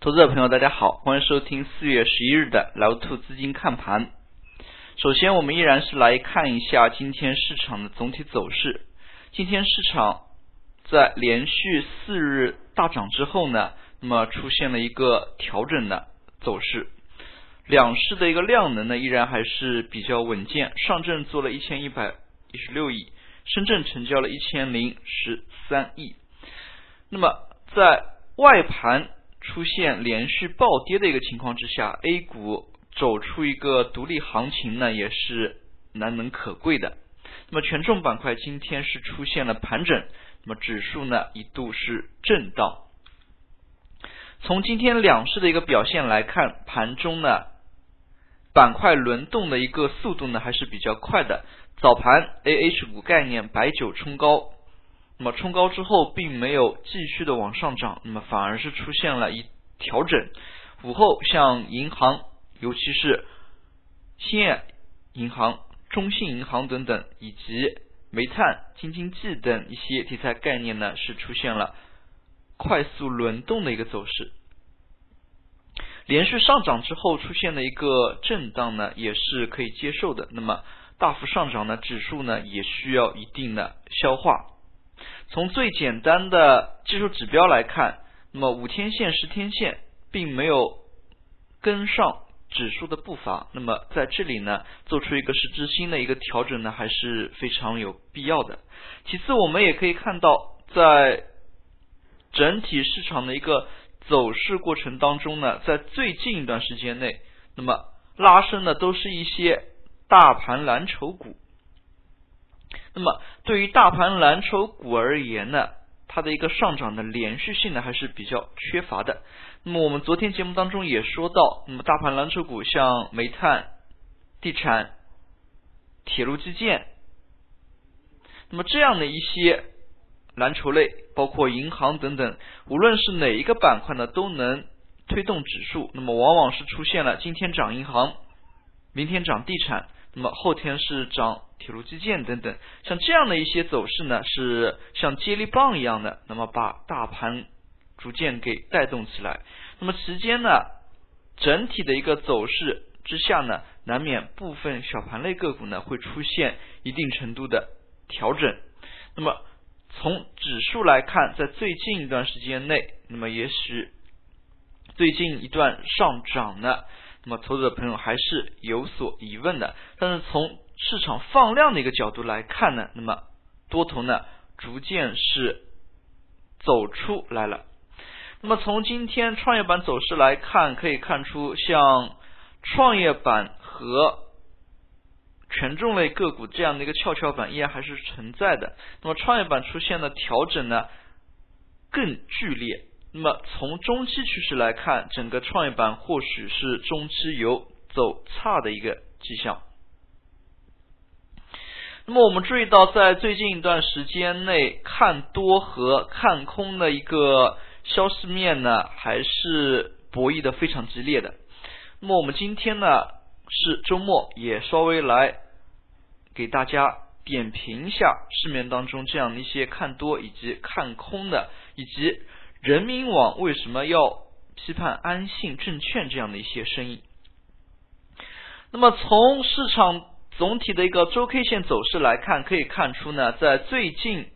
投资者朋友，大家好，欢迎收听四月十一日的老兔资金看盘。首先，我们依然是来看一下今天市场的总体走势。今天市场在连续四日大涨之后呢，那么出现了一个调整的走势。两市的一个量能呢，依然还是比较稳健。上证做了一千一百一十六亿，深圳成交了一千零十三亿。那么在外盘出现连续暴跌的一个情况之下，A 股走出一个独立行情呢，也是难能可贵的。那么权重板块今天是出现了盘整，那么指数呢一度是震荡。从今天两市的一个表现来看，盘中呢板块轮动的一个速度呢还是比较快的。早盘 A H 股概念白酒冲高。那么冲高之后，并没有继续的往上涨，那么反而是出现了一调整。午后，像银行，尤其是兴业银行、中信银行等等，以及煤炭、京津冀等一些题材概念呢，是出现了快速轮动的一个走势。连续上涨之后出现的一个震荡呢，也是可以接受的。那么大幅上涨呢，指数呢也需要一定的消化。从最简单的技术指标来看，那么五天线、十天线并没有跟上指数的步伐，那么在这里呢，做出一个实质性的一个调整呢，还是非常有必要的。其次，我们也可以看到，在整体市场的一个走势过程当中呢，在最近一段时间内，那么拉升的都是一些大盘蓝筹股。那么，对于大盘蓝筹股而言呢，它的一个上涨的连续性呢还是比较缺乏的。那么我们昨天节目当中也说到，那么大盘蓝筹股像煤炭、地产、铁路基建，那么这样的一些蓝筹类，包括银行等等，无论是哪一个板块呢，都能推动指数。那么往往是出现了今天涨银行，明天涨地产。那么后天是涨铁路基建等等，像这样的一些走势呢，是像接力棒一样的，那么把大盘逐渐给带动起来。那么时间呢，整体的一个走势之下呢，难免部分小盘类个股呢会出现一定程度的调整。那么从指数来看，在最近一段时间内，那么也许最近一段上涨呢。那么，投资者朋友还是有所疑问的。但是从市场放量的一个角度来看呢，那么多头呢逐渐是走出来了。那么从今天创业板走势来看，可以看出像创业板和权重类个股这样的一个跷跷板依然还是存在的。那么创业板出现的调整呢更剧烈。那么从中期趋势来看，整个创业板或许是中期有走差的一个迹象。那么我们注意到，在最近一段时间内，看多和看空的一个消息面呢，还是博弈的非常激烈的。那么我们今天呢是周末，也稍微来给大家点评一下市面当中这样的一些看多以及看空的，以及。人民网为什么要批判安信证券这样的一些声音？那么从市场总体的一个周 K 线走势来看，可以看出呢，在最近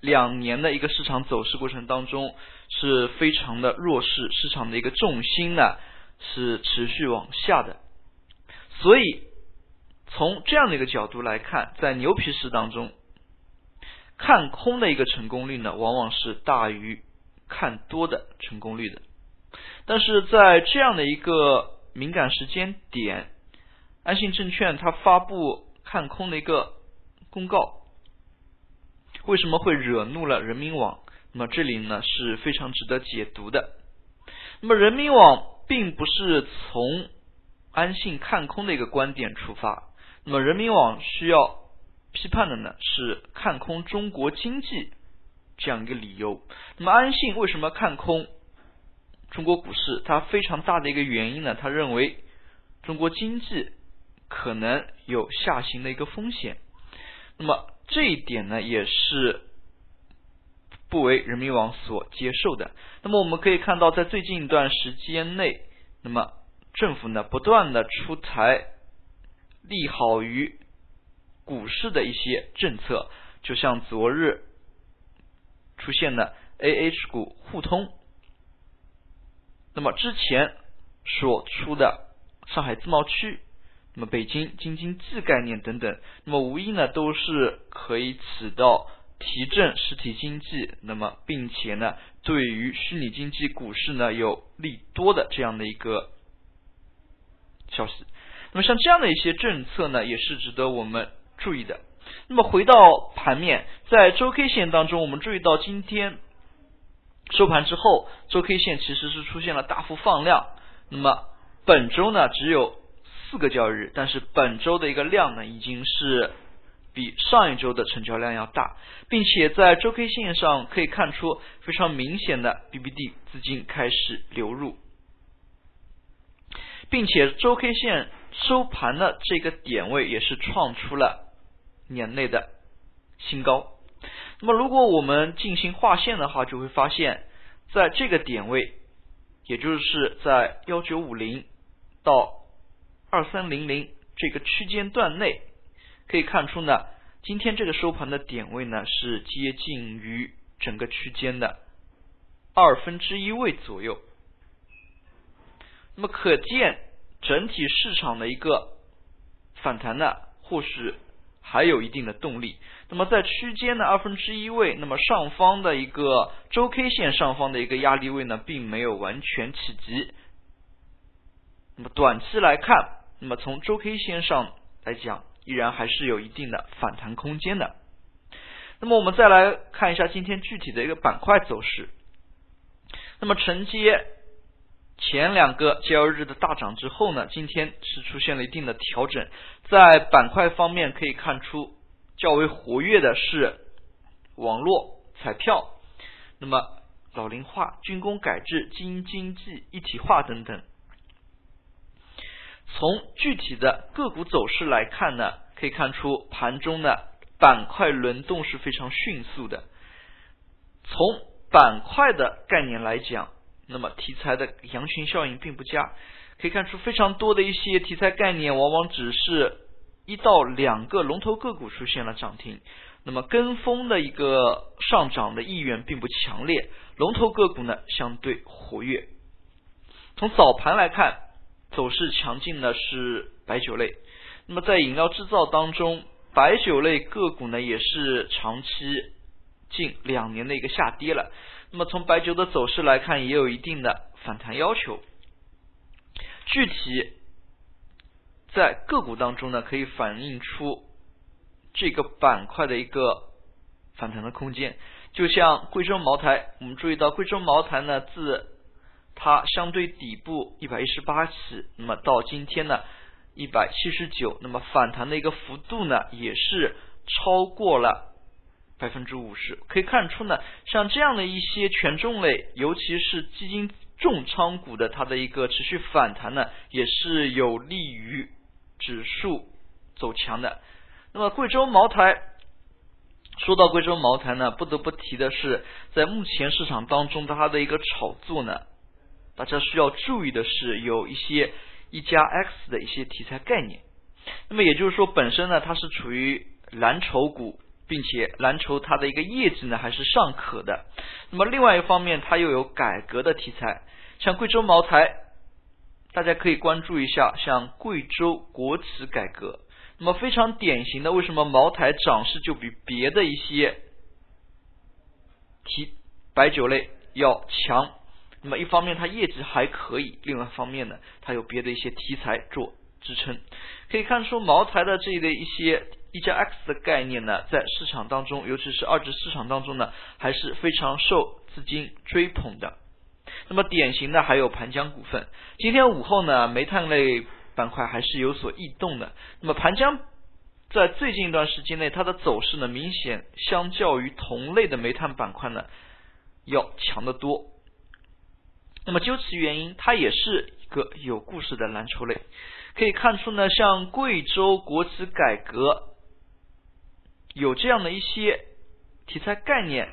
两年的一个市场走势过程当中是非常的弱势，市场的一个重心呢是持续往下的。所以从这样的一个角度来看，在牛皮市当中，看空的一个成功率呢，往往是大于。看多的成功率的，但是在这样的一个敏感时间点，安信证券它发布看空的一个公告，为什么会惹怒了人民网？那么这里呢是非常值得解读的。那么人民网并不是从安信看空的一个观点出发，那么人民网需要批判的呢是看空中国经济。这样一个理由，那么安信为什么看空中国股市？它非常大的一个原因呢？他认为中国经济可能有下行的一个风险。那么这一点呢，也是不为人民网所接受的。那么我们可以看到，在最近一段时间内，那么政府呢不断的出台利好于股市的一些政策，就像昨日出现了 A H 股互通，那么之前所出的上海自贸区。那么北京京津冀概念等等，那么无疑呢都是可以起到提振实体经济，那么并且呢对于虚拟经济股市呢有利多的这样的一个消息。那么像这样的一些政策呢也是值得我们注意的。那么回到盘面，在周 K 线当中，我们注意到今天收盘之后，周 K 线其实是出现了大幅放量。那么本周呢只有。四个交易日，但是本周的一个量呢，已经是比上一周的成交量要大，并且在周 K 线上可以看出非常明显的 BBD 资金开始流入，并且周 K 线收盘的这个点位也是创出了年内的新高。那么如果我们进行划线的话，就会发现在这个点位，也就是在幺九五零到。二三零零这个区间段内，可以看出呢，今天这个收盘的点位呢是接近于整个区间的二分之一位左右。那么可见整体市场的一个反弹呢，或许还有一定的动力。那么在区间的二分之一位，那么上方的一个周 K 线上方的一个压力位呢，并没有完全企及。那么短期来看。那么从周 K 线上来讲，依然还是有一定的反弹空间的。那么我们再来看一下今天具体的一个板块走势。那么承接前两个交易日的大涨之后呢，今天是出现了一定的调整。在板块方面可以看出较为活跃的是网络、彩票，那么老龄化、军工改制、基经济一体化等等。从具体的个股走势来看呢，可以看出盘中呢板块轮动是非常迅速的。从板块的概念来讲，那么题材的羊群效应并不佳，可以看出非常多的一些题材概念，往往只是一到两个龙头个股出现了涨停，那么跟风的一个上涨的意愿并不强烈，龙头个股呢相对活跃。从早盘来看。走势强劲的是白酒类，那么在饮料制造当中，白酒类个股呢也是长期近两年的一个下跌了。那么从白酒的走势来看，也有一定的反弹要求。具体在个股当中呢，可以反映出这个板块的一个反弹的空间。就像贵州茅台，我们注意到贵州茅台呢自它相对底部一百一十八起，那么到今天呢一百七十九，那么反弹的一个幅度呢也是超过了百分之五十。可以看出呢，像这样的一些权重类，尤其是基金重仓股的，它的一个持续反弹呢，也是有利于指数走强的。那么贵州茅台，说到贵州茅台呢，不得不提的是，在目前市场当中它的一个炒作呢。大家需要注意的是，有一些一加 X 的一些题材概念。那么也就是说，本身呢它是处于蓝筹股，并且蓝筹它的一个业绩呢还是尚可的。那么另外一方面，它又有改革的题材，像贵州茅台，大家可以关注一下，像贵州国企改革。那么非常典型的，为什么茅台涨势就比别的一些题白酒类要强？那么一方面它业绩还可以，另外一方面呢，它有别的一些题材做支撑。可以看出茅台的这一类一些一加 X 的概念呢，在市场当中，尤其是二级市场当中呢，还是非常受资金追捧的。那么典型的还有盘江股份。今天午后呢，煤炭类板块还是有所异动的。那么盘江在最近一段时间内，它的走势呢，明显相较于同类的煤炭板块呢，要强得多。那么究其原因，它也是一个有故事的蓝筹类。可以看出呢，像贵州国企改革有这样的一些题材概念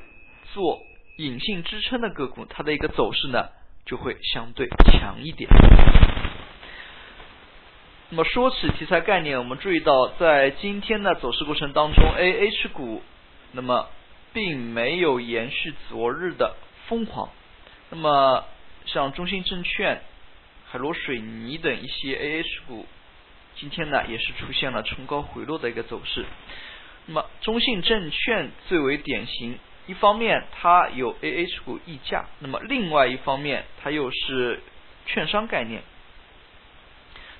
做隐性支撑的个股，它的一个走势呢就会相对强一点。那么说起题材概念，我们注意到在今天的走势过程当中，A H 股那么并没有延续昨日的疯狂。那么像中信证券、海螺水泥等一些 A H 股，今天呢也是出现了冲高回落的一个走势。那么中信证券最为典型，一方面它有 A H 股溢价，那么另外一方面它又是券商概念。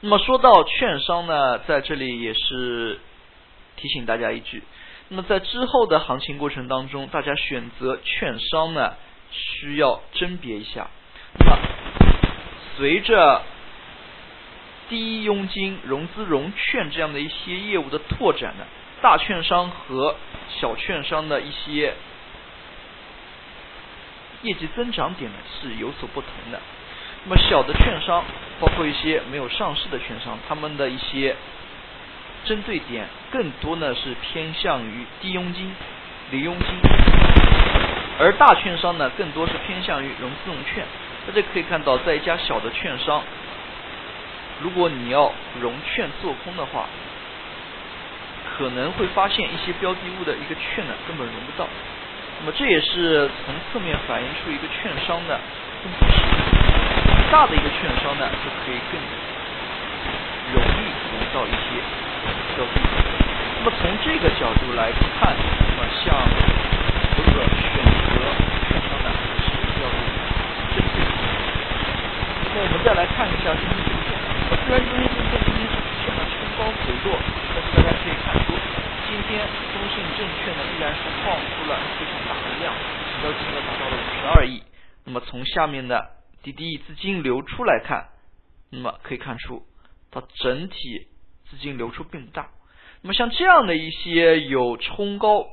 那么说到券商呢，在这里也是提醒大家一句，那么在之后的行情过程当中，大家选择券商呢，需要甄别一下。那么随着低佣金融资融券这样的一些业务的拓展呢，大券商和小券商的一些业绩增长点呢是有所不同的。那么小的券商，包括一些没有上市的券商，他们的一些针对点更多呢是偏向于低佣金、零佣金，而大券商呢更多是偏向于融资融券。大家可以看到，在一家小的券商，如果你要融券做空的话，可能会发现一些标的物的一个券呢根本融不到。那么这也是从侧面反映出一个券商的分布式。大的一个券商呢，就可以更容易融到一些标的。那么从这个角度来看，那么像投资者选择券商呢，是比较。那我们再来看一下中信证券。虽然中信证券今天是出现了冲高回落，但是大家可以看出，今天中信证券呢依然是放出了非常大的量，成交金额达到了五十二亿。那么从下面的。滴滴资金流出来看，那么可以看出它整体资金流出并不大。那么像这样的一些有冲高，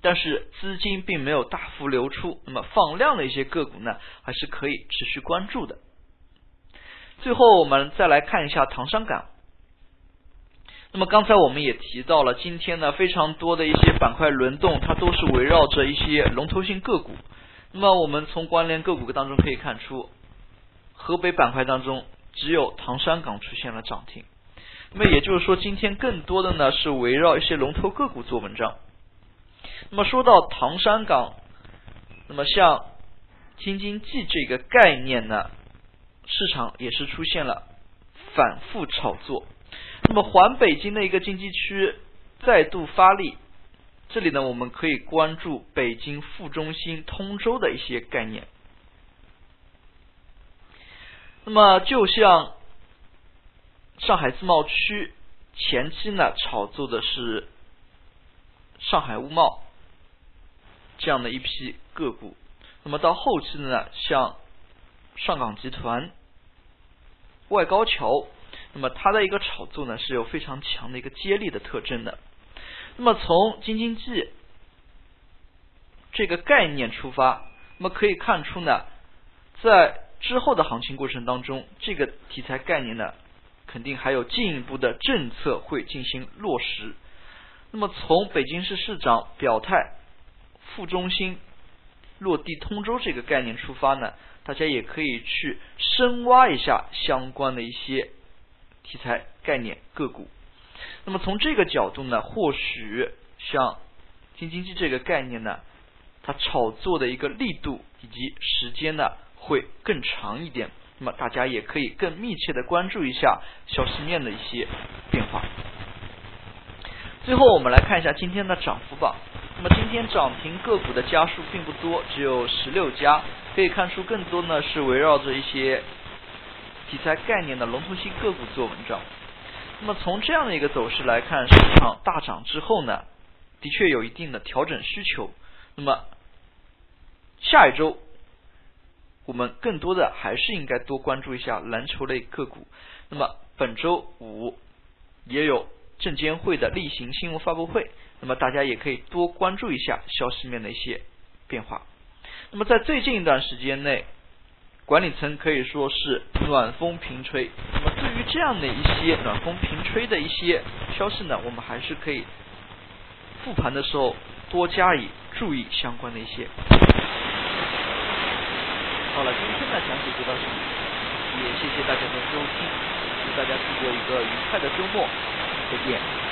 但是资金并没有大幅流出，那么放量的一些个股呢，还是可以持续关注的。最后我们再来看一下唐山港。那么刚才我们也提到了，今天呢非常多的一些板块轮动，它都是围绕着一些龙头性个股。那么我们从关联个股当中可以看出，河北板块当中只有唐山港出现了涨停。那么也就是说，今天更多的呢是围绕一些龙头个股做文章。那么说到唐山港，那么像京津冀这个概念呢，市场也是出现了反复炒作。那么环北京的一个经济区再度发力。这里呢，我们可以关注北京副中心通州的一些概念。那么，就像上海自贸区前期呢，炒作的是上海物贸这样的一批个股。那么到后期呢，像上港集团、外高桥，那么它的一个炒作呢，是有非常强的一个接力的特征的。那么从京津冀这个概念出发，那么可以看出呢，在之后的行情过程当中，这个题材概念呢，肯定还有进一步的政策会进行落实。那么从北京市市长表态副中心落地通州这个概念出发呢，大家也可以去深挖一下相关的一些题材概念个股。那么从这个角度呢，或许像京津冀这个概念呢，它炒作的一个力度以及时间呢会更长一点。那么大家也可以更密切的关注一下消息面的一些变化。最后我们来看一下今天的涨幅榜。那么今天涨停个股的家数并不多，只有十六家。可以看出更多呢是围绕着一些题材概念的龙头性个股做文章。那么从这样的一个走势来看，市场大涨之后呢，的确有一定的调整需求。那么下一周，我们更多的还是应该多关注一下蓝筹类个股。那么本周五也有证监会的例行新闻发布会，那么大家也可以多关注一下消息面的一些变化。那么在最近一段时间内，管理层可以说是暖风频吹。那么对于这样的一些暖风频吹的一些消息呢，我们还是可以复盘的时候多加以注意相关的一些。好了，今天的讲解就到这里，也谢谢大家的收听，祝大家度过一个愉快的周末，再见。